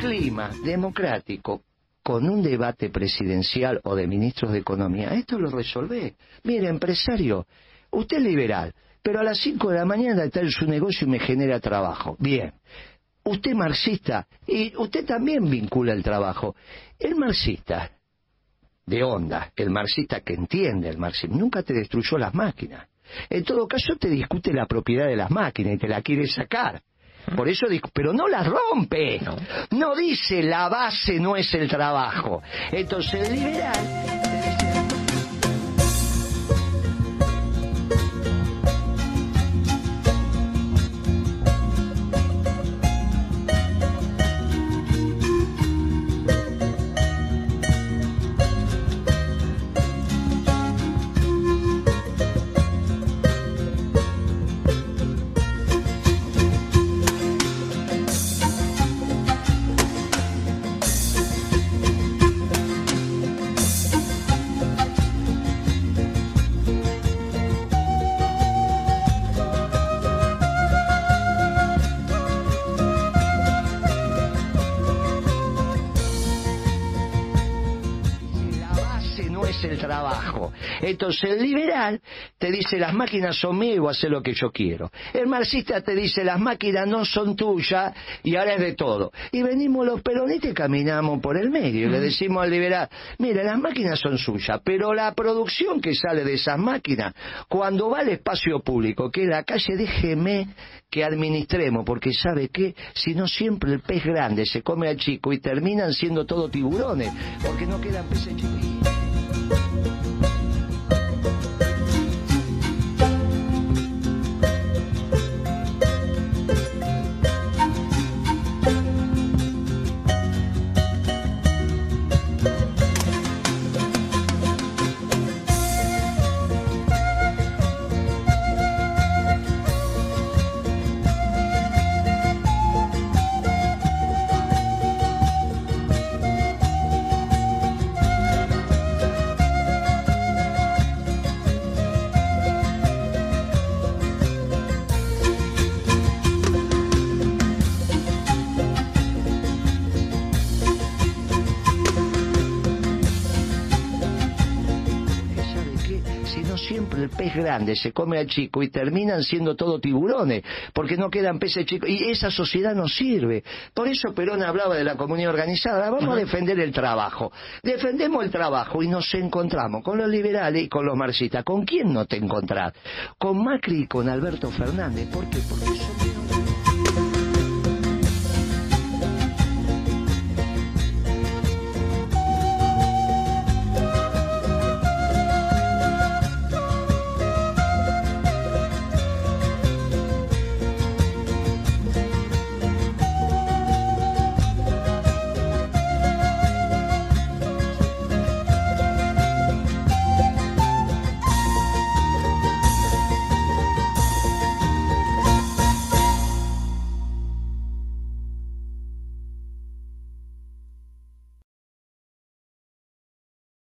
clima democrático con un debate presidencial o de ministros de Economía, esto lo resolvé. Mire, empresario, usted es liberal, pero a las 5 de la mañana está en su negocio y me genera trabajo. Bien. Usted marxista y usted también vincula el trabajo. El marxista de onda, el marxista que entiende el marxismo, nunca te destruyó las máquinas. En todo caso te discute la propiedad de las máquinas y te la quiere sacar. Por eso, pero no la rompe. No. dice la base no es el trabajo. Entonces el liberal Entonces el liberal te dice las máquinas son mías y voy a hacer lo que yo quiero. El marxista te dice las máquinas no son tuyas y ahora es de todo. Y venimos los peronistas y caminamos por el medio y le decimos al liberal, mira, las máquinas son suyas, pero la producción que sale de esas máquinas, cuando va al espacio público, que es la calle, déjeme que administremos, porque sabe que si no siempre el pez grande se come al chico y terminan siendo todo tiburones, porque no quedan peces chiquitos. Grande se come al chico y terminan siendo todo tiburones, porque no quedan peces chicos. Y esa sociedad no sirve. Por eso Perón hablaba de la comunidad organizada. Vamos a defender el trabajo. Defendemos el trabajo y nos encontramos con los liberales y con los marxistas. ¿Con quién no te encontrás? Con Macri y con Alberto Fernández. ¿Por qué? Porque son